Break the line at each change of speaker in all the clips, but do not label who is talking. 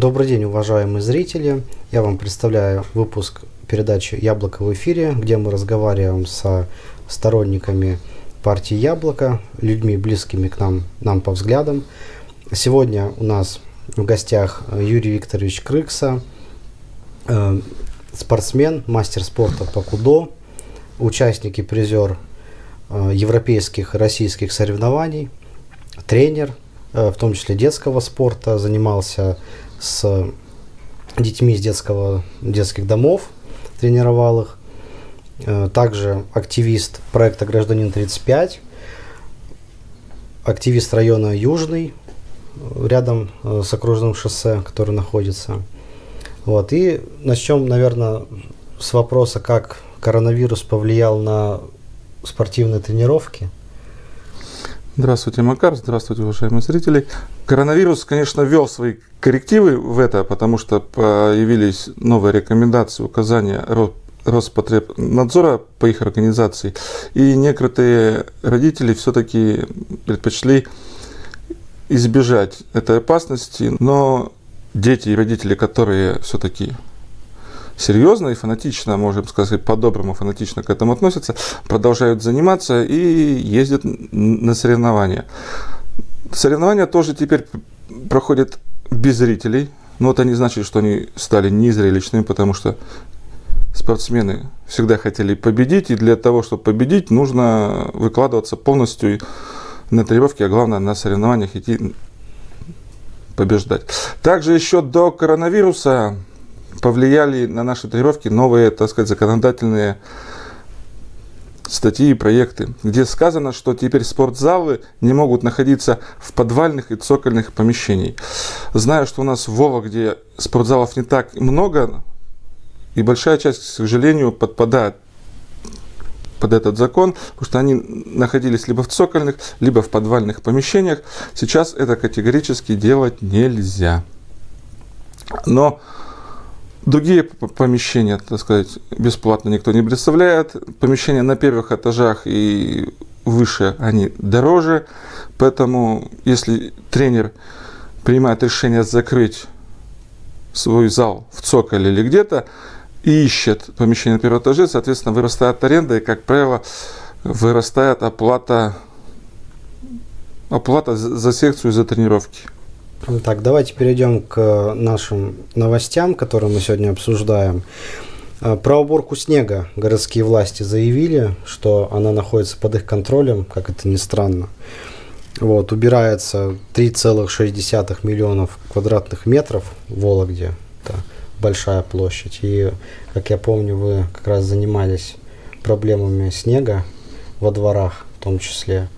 Добрый день, уважаемые зрители. Я вам представляю выпуск передачи «Яблоко в эфире», где мы разговариваем со сторонниками партии «Яблоко», людьми, близкими к нам, нам по взглядам. Сегодня у нас в гостях Юрий Викторович Крыкса, э, спортсмен, мастер спорта по кудо, участник и призер э, европейских и российских соревнований, тренер, э, в том числе детского спорта, занимался с детьми из детского, детских домов, тренировал их. Э, также активист проекта «Гражданин 35», активист района Южный, рядом э, с окружным шоссе, который находится. Вот. И начнем, наверное, с вопроса, как коронавирус повлиял на спортивные тренировки –
Здравствуйте, Макар. Здравствуйте, уважаемые зрители. Коронавирус, конечно, ввел свои коррективы в это, потому что появились новые рекомендации, указания Роспотребнадзора по их организации. И некоторые родители все-таки предпочли избежать этой опасности, но дети и родители, которые все-таки серьезно и фанатично, можем сказать, по-доброму фанатично к этому относятся, продолжают заниматься и ездят на соревнования. Соревнования тоже теперь проходят без зрителей, но это не значит, что они стали незрелищными, потому что спортсмены всегда хотели победить, и для того, чтобы победить, нужно выкладываться полностью на тренировке, а главное на соревнованиях идти побеждать. Также еще до коронавируса повлияли на наши тренировки новые, так сказать, законодательные статьи и проекты, где сказано, что теперь спортзалы не могут находиться в подвальных и цокольных помещениях. Знаю, что у нас в Вова, где спортзалов не так много, и большая часть, к сожалению, подпадает под этот закон, потому что они находились либо в цокольных, либо в подвальных помещениях. Сейчас это категорически делать нельзя. Но Другие помещения, так сказать, бесплатно никто не представляет. Помещения на первых этажах и выше, они дороже. Поэтому, если тренер принимает решение закрыть свой зал в цоколе или где-то, и ищет помещение на первом этаже, соответственно, вырастает аренда, и, как правило, вырастает оплата, оплата за секцию, за тренировки.
Так, давайте перейдем к нашим новостям, которые мы сегодня обсуждаем. А, про уборку снега городские власти заявили, что она находится под их контролем, как это ни странно. Вот, убирается 3,6 миллионов квадратных метров в Вологде. Это большая площадь. И, как я помню, вы как раз занимались проблемами снега во дворах в том числе.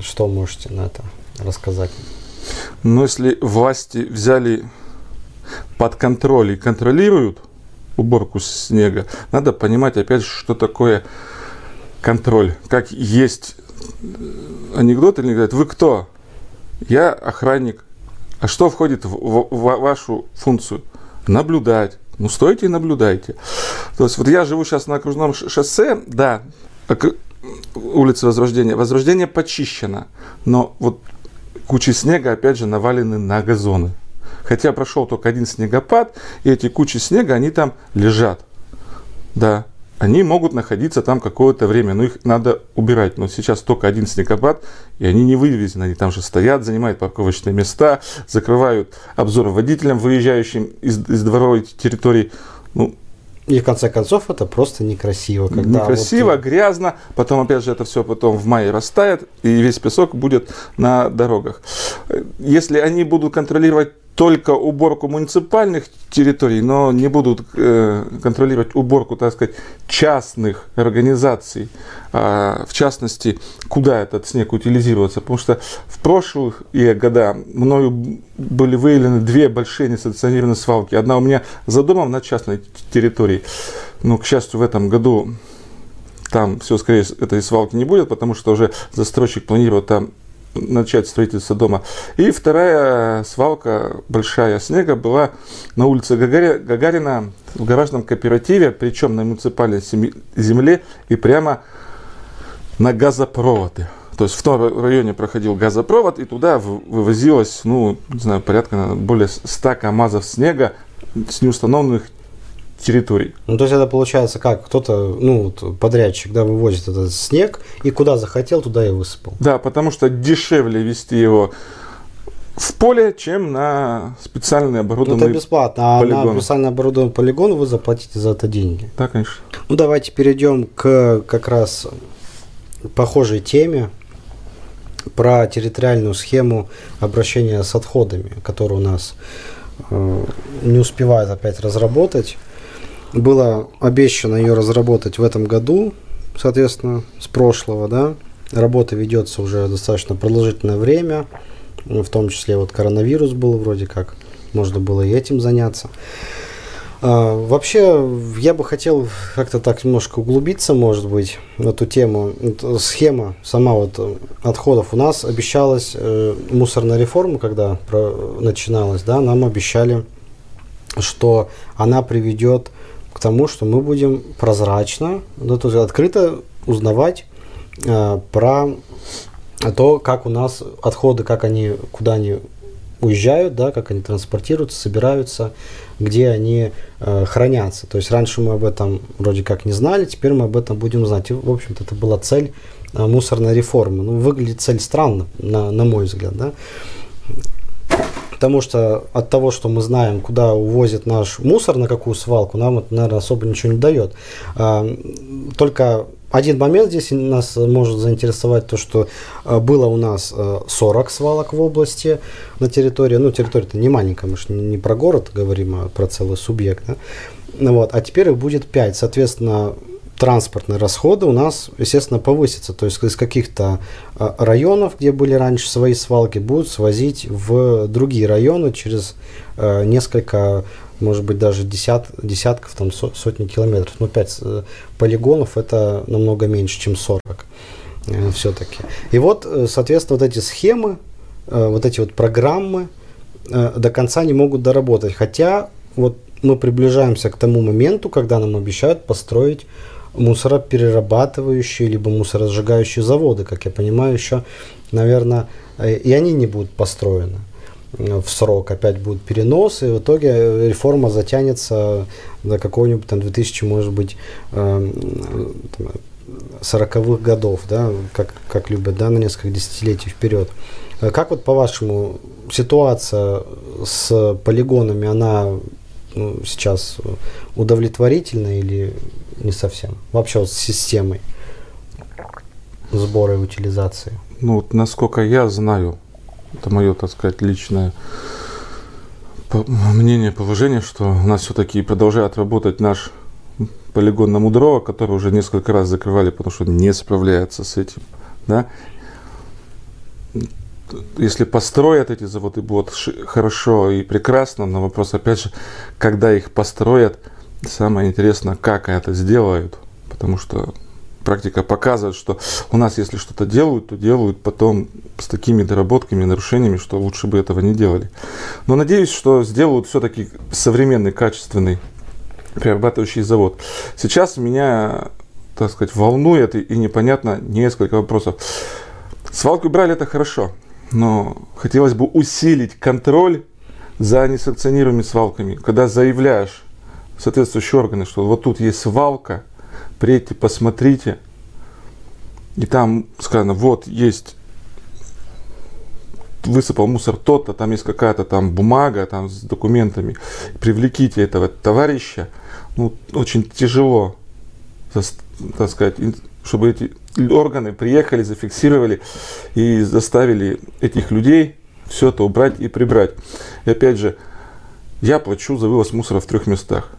Что можете на это рассказать?
Но если власти взяли под контроль и контролируют уборку снега, надо понимать опять, что такое контроль. Как есть анекдот или говорят, вы кто? Я охранник. А что входит в, в, в вашу функцию? Наблюдать. Ну, стойте и наблюдайте. То есть, вот я живу сейчас на окружном шоссе, да, улица Возрождения. Возрождение почищено. Но вот кучи снега, опять же, навалены на газоны. Хотя прошел только один снегопад, и эти кучи снега, они там лежат. Да, они могут находиться там какое-то время, но их надо убирать. Но сейчас только один снегопад, и они не вывезены. Они там же стоят, занимают парковочные места, закрывают обзор водителям, выезжающим из, из дворовой территории. Ну,
и в конце концов это просто некрасиво.
Когда некрасиво, вот... грязно, потом опять же это все потом в мае растает, и весь песок будет на дорогах. Если они будут контролировать только уборку муниципальных территорий, но не будут э, контролировать уборку, так сказать, частных организаций, э, в частности, куда этот снег утилизируется. Потому что в прошлые года мною были выявлены две большие несанкционированные свалки. Одна у меня за домом на частной территории. Но, к счастью, в этом году там все, скорее, этой свалки не будет, потому что уже застройщик планирует там начать строительство дома. И вторая свалка большая снега была на улице Гагарина в гаражном кооперативе, причем на муниципальной земле и прямо на газопроводы. То есть в том районе проходил газопровод, и туда вывозилось, ну, не знаю, порядка более 100 КАМАЗов снега с неустановленных территорий.
Ну, то есть это получается как? Кто-то, ну, подрядчик, да, вывозит этот снег, и куда захотел, туда и высыпал.
Да, потому что дешевле вести его в поле, чем на специальный оборудованный
ну, это бесплатно, а на специально оборудованный полигон вы заплатите за это деньги.
Да, конечно.
Ну, давайте перейдем к как раз похожей теме про территориальную схему обращения с отходами, которую у нас э, не успевают опять разработать. Было обещано ее разработать в этом году, соответственно, с прошлого, да. Работа ведется уже достаточно продолжительное время, в том числе вот коронавирус был вроде как, можно было и этим заняться. А, вообще, я бы хотел как-то так немножко углубиться, может быть, в эту тему. Схема сама вот отходов у нас обещалась э, мусорная реформа, когда про, начиналась, да, нам обещали, что она приведет к тому, что мы будем прозрачно, да, то есть открыто узнавать э, про то, как у нас отходы, как они, куда они уезжают, да, как они транспортируются, собираются, где они э, хранятся. То есть раньше мы об этом вроде как не знали, теперь мы об этом будем знать. И, в общем-то, это была цель э, мусорной реформы. Ну, выглядит цель странно, на, на мой взгляд, да. Потому что от того, что мы знаем, куда увозит наш мусор, на какую свалку, нам это, наверное, особо ничего не дает. А, только один момент здесь нас может заинтересовать то, что э, было у нас 40 э, свалок в области на территории, ну территория-то не маленькая, мы же не про город говорим, а про целый субъект, да? ну, вот, а теперь их будет 5, соответственно, транспортные расходы у нас, естественно, повысятся. То есть из каких-то э, районов, где были раньше свои свалки, будут свозить в другие районы через несколько может быть, даже десят, десятков, там, сотни километров. Но 5 э, полигонов это намного меньше, чем 40 э, все-таки. И вот, э, соответственно, вот эти схемы, вот эти вот программы до конца не могут доработать. Хотя вот мы приближаемся к тому моменту, когда нам обещают построить мусороперерабатывающие либо мусоросжигающие заводы, как я понимаю, еще, наверное, и они не будут построены в срок, опять будет перенос, и в итоге реформа затянется до какого-нибудь там 2000, может быть, 40-х эм, годов, да, как, как любят, да, на несколько десятилетий вперед. Как вот по-вашему ситуация с полигонами, она ну, сейчас удовлетворительна или не совсем? Вообще вот с системой сбора и утилизации?
Ну, вот, насколько я знаю, это мое, так сказать, личное мнение, положение, что у нас все-таки продолжает работать наш полигон на Мудрова, который уже несколько раз закрывали, потому что не справляется с этим. Да? Если построят эти заводы, будет хорошо и прекрасно, но вопрос, опять же, когда их построят, самое интересное, как это сделают, потому что практика показывает, что у нас, если что-то делают, то делают потом с такими доработками, нарушениями, что лучше бы этого не делали. Но надеюсь, что сделают все-таки современный, качественный перерабатывающий завод. Сейчас меня, так сказать, волнует и, непонятно несколько вопросов. Свалку брали это хорошо, но хотелось бы усилить контроль за несанкционируемыми свалками. Когда заявляешь соответствующие органы, что вот тут есть свалка, приедьте, посмотрите. И там сказано, вот есть высыпал мусор тот-то, там есть какая-то там бумага там с документами, привлеките этого товарища. Ну, очень тяжело, так сказать, чтобы эти органы приехали, зафиксировали и заставили этих людей все это убрать и прибрать. И опять же, я плачу за вывоз мусора в трех местах.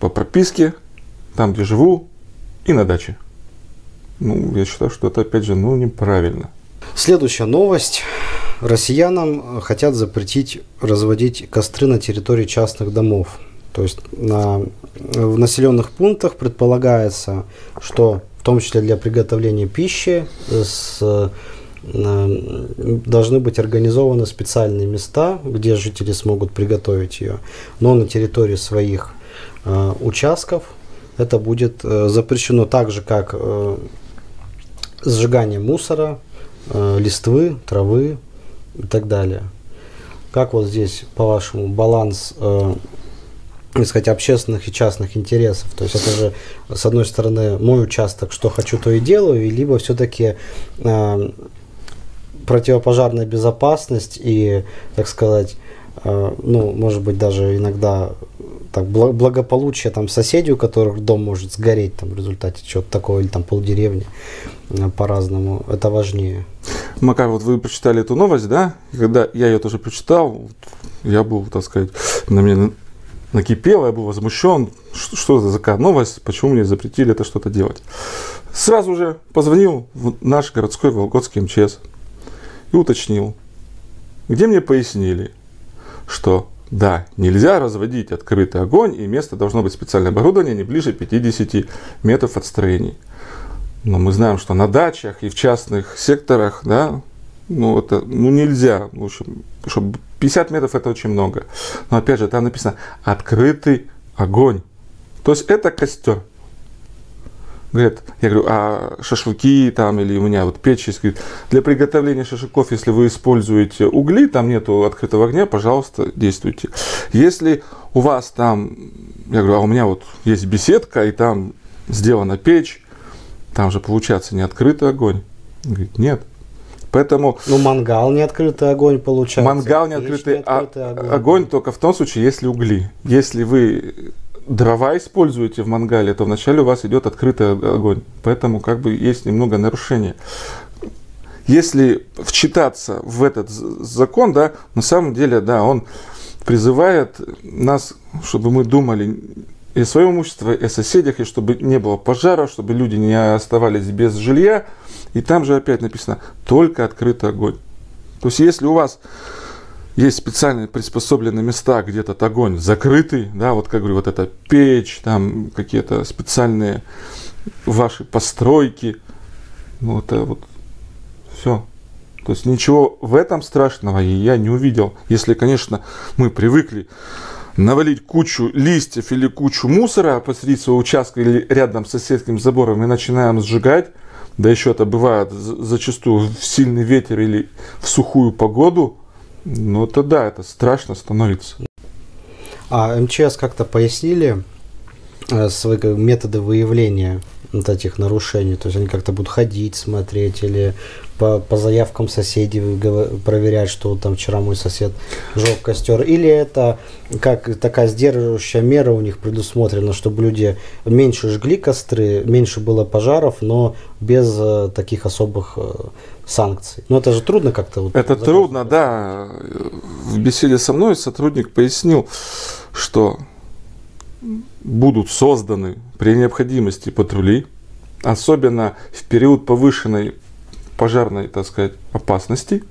По прописке, там, где живу, и на даче. Ну, я считаю, что это, опять же, ну, неправильно.
Следующая новость. Россиянам хотят запретить разводить костры на территории частных домов. То есть на, в населенных пунктах предполагается, что в том числе для приготовления пищи с, э, должны быть организованы специальные места, где жители смогут приготовить ее, но на территории своих участков это будет э, запрещено так же, как э, сжигание мусора, э, листвы, травы и так далее. Как вот здесь, по-вашему, баланс э, так сказать, общественных и частных интересов. То есть это же, с одной стороны, мой участок, что хочу, то и делаю, и либо все-таки э, противопожарная безопасность и, так сказать, э, ну, может быть, даже иногда так, благополучие там соседей, у которых дом может сгореть там, в результате чего-то такого, или там полдеревни э, по-разному, это важнее.
Макар, вот вы прочитали эту новость, да? Когда я ее тоже прочитал, я был, так сказать, на меня накипело, я был возмущен, что, что это за новость, почему мне запретили это что-то делать. Сразу же позвонил в наш городской Вологодский МЧС и уточнил, где мне пояснили, что да, нельзя разводить открытый огонь, и место должно быть специальное оборудование не ближе 50 метров от строений. Но мы знаем, что на дачах и в частных секторах, да, ну, это, ну, нельзя. В общем, чтобы 50 метров это очень много. Но опять же, там написано открытый огонь. То есть это костер. Говорят, я говорю, а шашлыки там или у меня вот печь есть. Говорит, для приготовления шашлыков, если вы используете угли, там нету открытого огня, пожалуйста, действуйте. Если у вас там, я говорю, а у меня вот есть беседка, и там сделана печь, там же получается не открытый огонь. Говорит, нет. Поэтому...
Ну, мангал не открытый огонь получается.
Мангал не открытый, не открытый а, огонь. огонь только в том случае, если угли. Если вы дрова используете в мангале, то вначале у вас идет открытый огонь. Поэтому как бы есть немного нарушения. Если вчитаться в этот закон, да, на самом деле, да, он призывает нас, чтобы мы думали и о своем имуществе, и о соседях, и чтобы не было пожара, чтобы люди не оставались без жилья. И там же опять написано только открытый огонь. То есть если у вас есть специальные приспособленные места, где этот огонь закрытый, да, вот как говорю, вот эта печь, там какие-то специальные ваши постройки, ну это вот все. То есть ничего в этом страшного я не увидел. Если, конечно, мы привыкли навалить кучу листьев или кучу мусора посреди своего участка или рядом с соседским забором и начинаем сжигать, да еще это бывает зачастую в сильный ветер или в сухую погоду, ну это да, это страшно становится.
А МЧС как-то пояснили э, свои методы выявления вот этих нарушений? То есть они как-то будут ходить, смотреть или по, по заявкам соседей проверять, что там вчера мой сосед жег костер? Или это как такая сдерживающая мера у них предусмотрена, чтобы люди меньше жгли костры, меньше было пожаров, но без э, таких особых э, санкций. Но это же трудно как-то.
Вот это трудно, да. В беседе со мной сотрудник пояснил, что будут созданы при необходимости патрули, особенно в период повышенной пожарной, так сказать, опасности.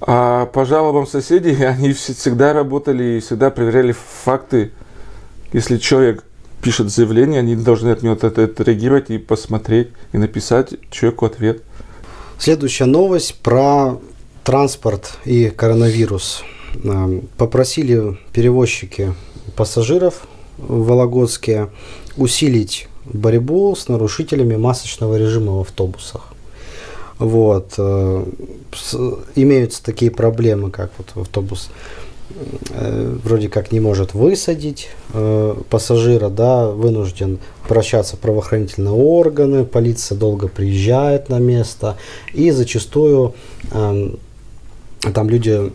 А по жалобам соседей они всегда работали и всегда проверяли факты. Если человек пишет заявление, они должны от него отреагировать и посмотреть, и написать человеку ответ.
Следующая новость про транспорт и коронавирус. Эм, попросили перевозчики пассажиров вологодские усилить борьбу с нарушителями масочного режима в автобусах. Вот. Э, имеются такие проблемы, как вот автобус Э, вроде как не может высадить э, пассажира, да, вынужден прощаться правоохранительные органы, полиция долго приезжает на место, и зачастую там люди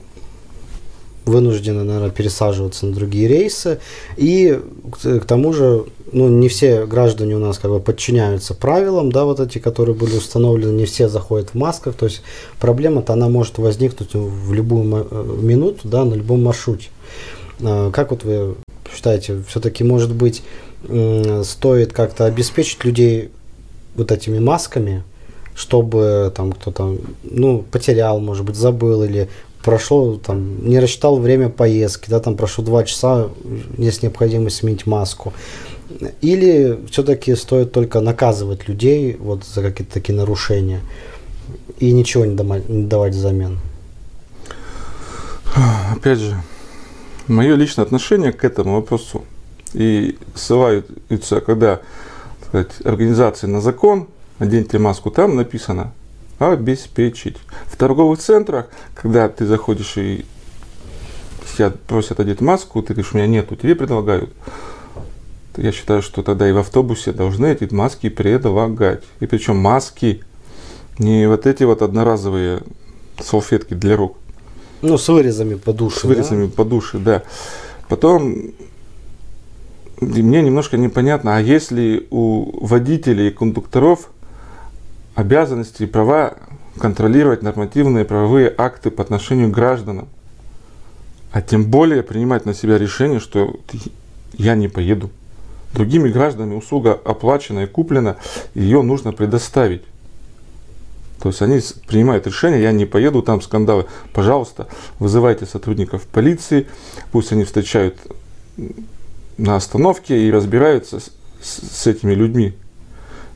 вынуждены, наверное, пересаживаться на другие рейсы. И к, тому же, ну, не все граждане у нас как бы подчиняются правилам, да, вот эти, которые были установлены, не все заходят в масках. То есть проблема-то она может возникнуть в любую э, минуту, да, на любом маршруте. А, как вот вы считаете, все-таки, может быть, стоит как-то обеспечить людей вот этими масками, чтобы там кто-то, ну, потерял, может быть, забыл или прошло, там, не рассчитал время поездки, да, там прошло два часа, есть необходимость сменить маску. Или все-таки стоит только наказывать людей вот за какие-то такие нарушения и ничего не, дома, не давать взамен?
Опять же, мое личное отношение к этому вопросу и ссылаются, когда сказать, организации на закон, оденьте маску, там написано обеспечить. В торговых центрах, когда ты заходишь и тебя просят одеть маску, ты говоришь, у меня нету, тебе предлагают. Я считаю, что тогда и в автобусе должны эти маски предлагать. И причем маски, не вот эти вот одноразовые салфетки для рук.
Ну, с вырезами по душе.
С вырезами да? по душе, да. Потом мне немножко непонятно, а если у водителей и кондукторов обязанности и права контролировать нормативные правовые акты по отношению к гражданам, а тем более принимать на себя решение, что я не поеду. Другими гражданами услуга оплачена и куплена, ее нужно предоставить. То есть они принимают решение, я не поеду, там скандалы. Пожалуйста, вызывайте сотрудников полиции, пусть они встречают на остановке и разбираются с, с этими людьми.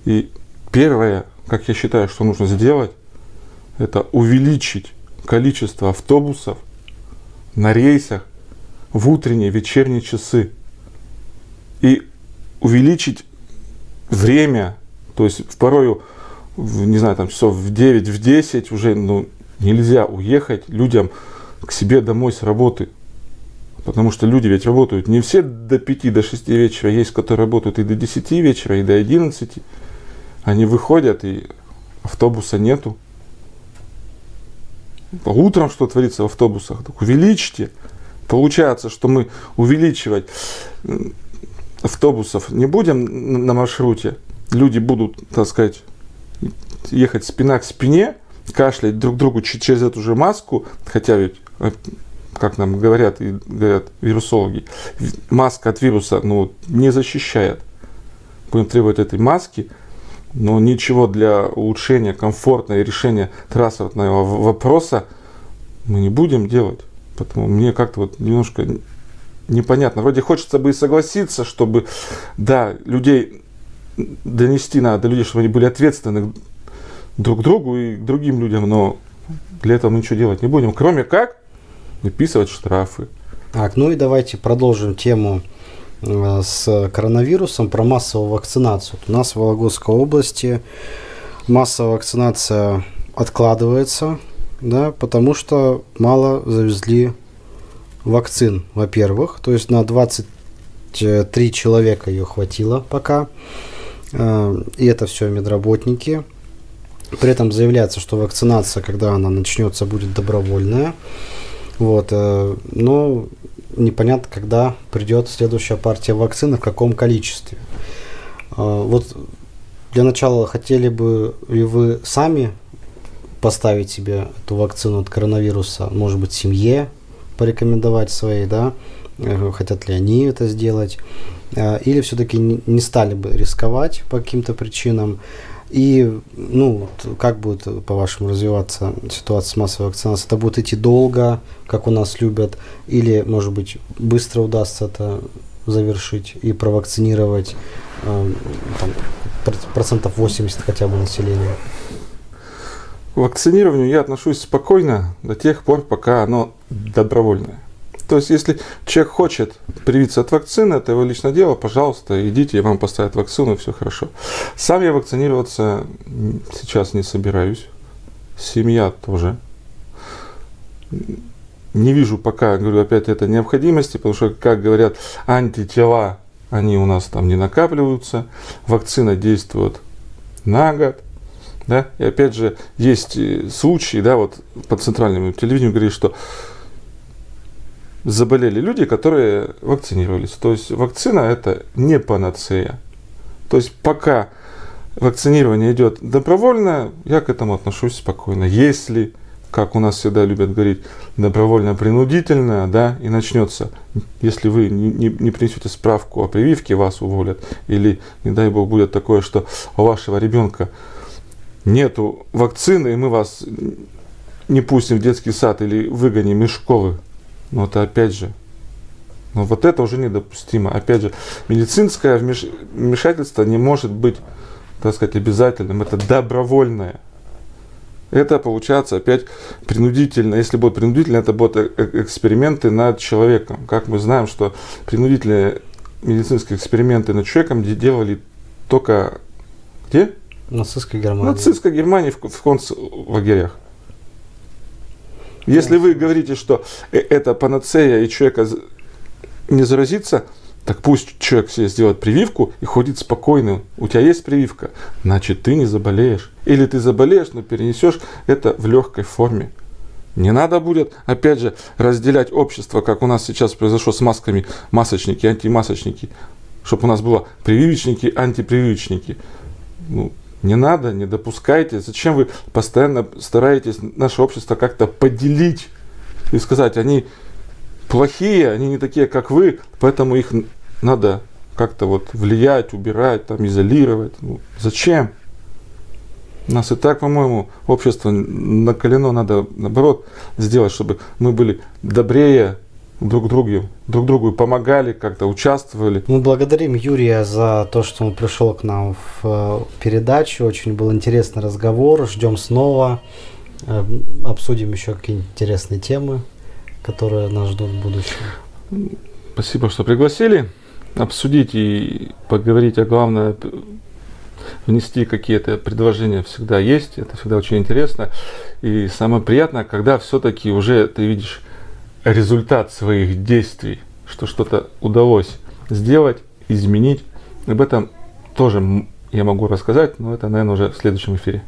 И первое, как я считаю, что нужно сделать, это увеличить количество автобусов на рейсах в утренние, вечерние часы. И увеличить время, то есть в порою, не знаю, там часов в 9, в 10 уже ну, нельзя уехать людям к себе домой с работы. Потому что люди ведь работают не все до 5, до 6 вечера, есть, которые работают и до 10 вечера, и до 11. Они выходят, и автобуса нету. Утром что творится в автобусах? Так увеличьте. Получается, что мы увеличивать автобусов не будем на маршруте. Люди будут, так сказать, ехать спина к спине, кашлять друг другу через эту же маску, хотя ведь э, как нам говорят и говорят вирусологи, маска от вируса ну, не защищает. Будем требовать этой маски, но ничего для улучшения комфорта и решения транспортного вопроса мы не будем делать. Поэтому мне как-то вот немножко непонятно. Вроде хочется бы и согласиться, чтобы, да, людей донести надо до людей, чтобы они были ответственны друг другу и другим людям, но для этого мы ничего делать не будем, кроме как выписывать штрафы.
Так, ну и давайте продолжим тему с коронавирусом про массовую вакцинацию. У нас в Вологодской области массовая вакцинация откладывается, да, потому что мало завезли вакцин, во-первых. То есть на 23 человека ее хватило пока. Э, и это все медработники. При этом заявляется, что вакцинация, когда она начнется, будет добровольная. Вот, э, но непонятно, когда придет следующая партия вакцины, в каком количестве. Э, вот для начала хотели бы ли вы сами поставить себе эту вакцину от коронавируса, может быть, семье порекомендовать своей, да, э, хотят ли они это сделать, или все-таки не стали бы рисковать по каким-то причинам, и, ну, как будет, по-вашему, развиваться ситуация с массовой вакцинацией? Это будет идти долго, как у нас любят, или, может быть, быстро удастся это завершить и провакцинировать э, там, процентов 80 хотя бы населения?
К вакцинированию я отношусь спокойно до тех пор, пока оно добровольное. То есть, если человек хочет привиться от вакцины, это его личное дело, пожалуйста, идите, вам поставят вакцину, все хорошо. Сам я вакцинироваться сейчас не собираюсь. Семья тоже. Не вижу пока, говорю, опять это необходимости, потому что, как говорят, антитела, они у нас там не накапливаются. Вакцина действует на год. Да? И опять же, есть э, случаи, да, вот по центральному телевидению говорит, что заболели люди, которые вакцинировались. То есть вакцина это не панацея. То есть пока вакцинирование идет добровольно, я к этому отношусь спокойно. Если, как у нас всегда любят говорить, добровольно-принудительно, да, и начнется, если вы не, не, не принесете справку о прививке, вас уволят, или, не дай бог, будет такое, что у вашего ребенка нету вакцины, и мы вас не пустим в детский сад или выгоним из школы, но это опять же, но вот это уже недопустимо. Опять же, медицинское вмешательство не может быть, так сказать, обязательным. Это добровольное. Это получается опять принудительно. Если будет принудительно, это будут э, э, эксперименты над человеком. Как мы знаем, что принудительные медицинские эксперименты над человеком делали только где?
Нацистской Германии.
Нацистской Германии в, в концлагерях. Если вы говорите, что э, это панацея и человека не заразится, так пусть человек себе сделает прививку и ходит спокойно. У тебя есть прививка, значит ты не заболеешь. Или ты заболеешь, но перенесешь это в легкой форме. Не надо будет, опять же, разделять общество, как у нас сейчас произошло с масками, масочники, антимасочники, чтобы у нас было прививочники, антипрививочники. Ну, не надо, не допускайте. Зачем вы постоянно стараетесь наше общество как-то поделить и сказать, они плохие, они не такие, как вы, поэтому их надо как-то вот влиять, убирать, там, изолировать. Ну, зачем? У нас и так, по-моему, общество наколено, надо наоборот сделать, чтобы мы были добрее друг другу, друг другу помогали, как-то участвовали.
Мы благодарим Юрия за то, что он пришел к нам в э, передачу. Очень был интересный разговор. Ждем снова. Э, обсудим еще какие-нибудь интересные темы, которые нас ждут в будущем.
Спасибо, что пригласили. Обсудить и поговорить, а главное внести какие-то предложения всегда есть, это всегда очень интересно. И самое приятное, когда все-таки уже ты видишь результат своих действий, что что-то удалось сделать, изменить. Об этом тоже я могу рассказать, но это, наверное, уже в следующем эфире.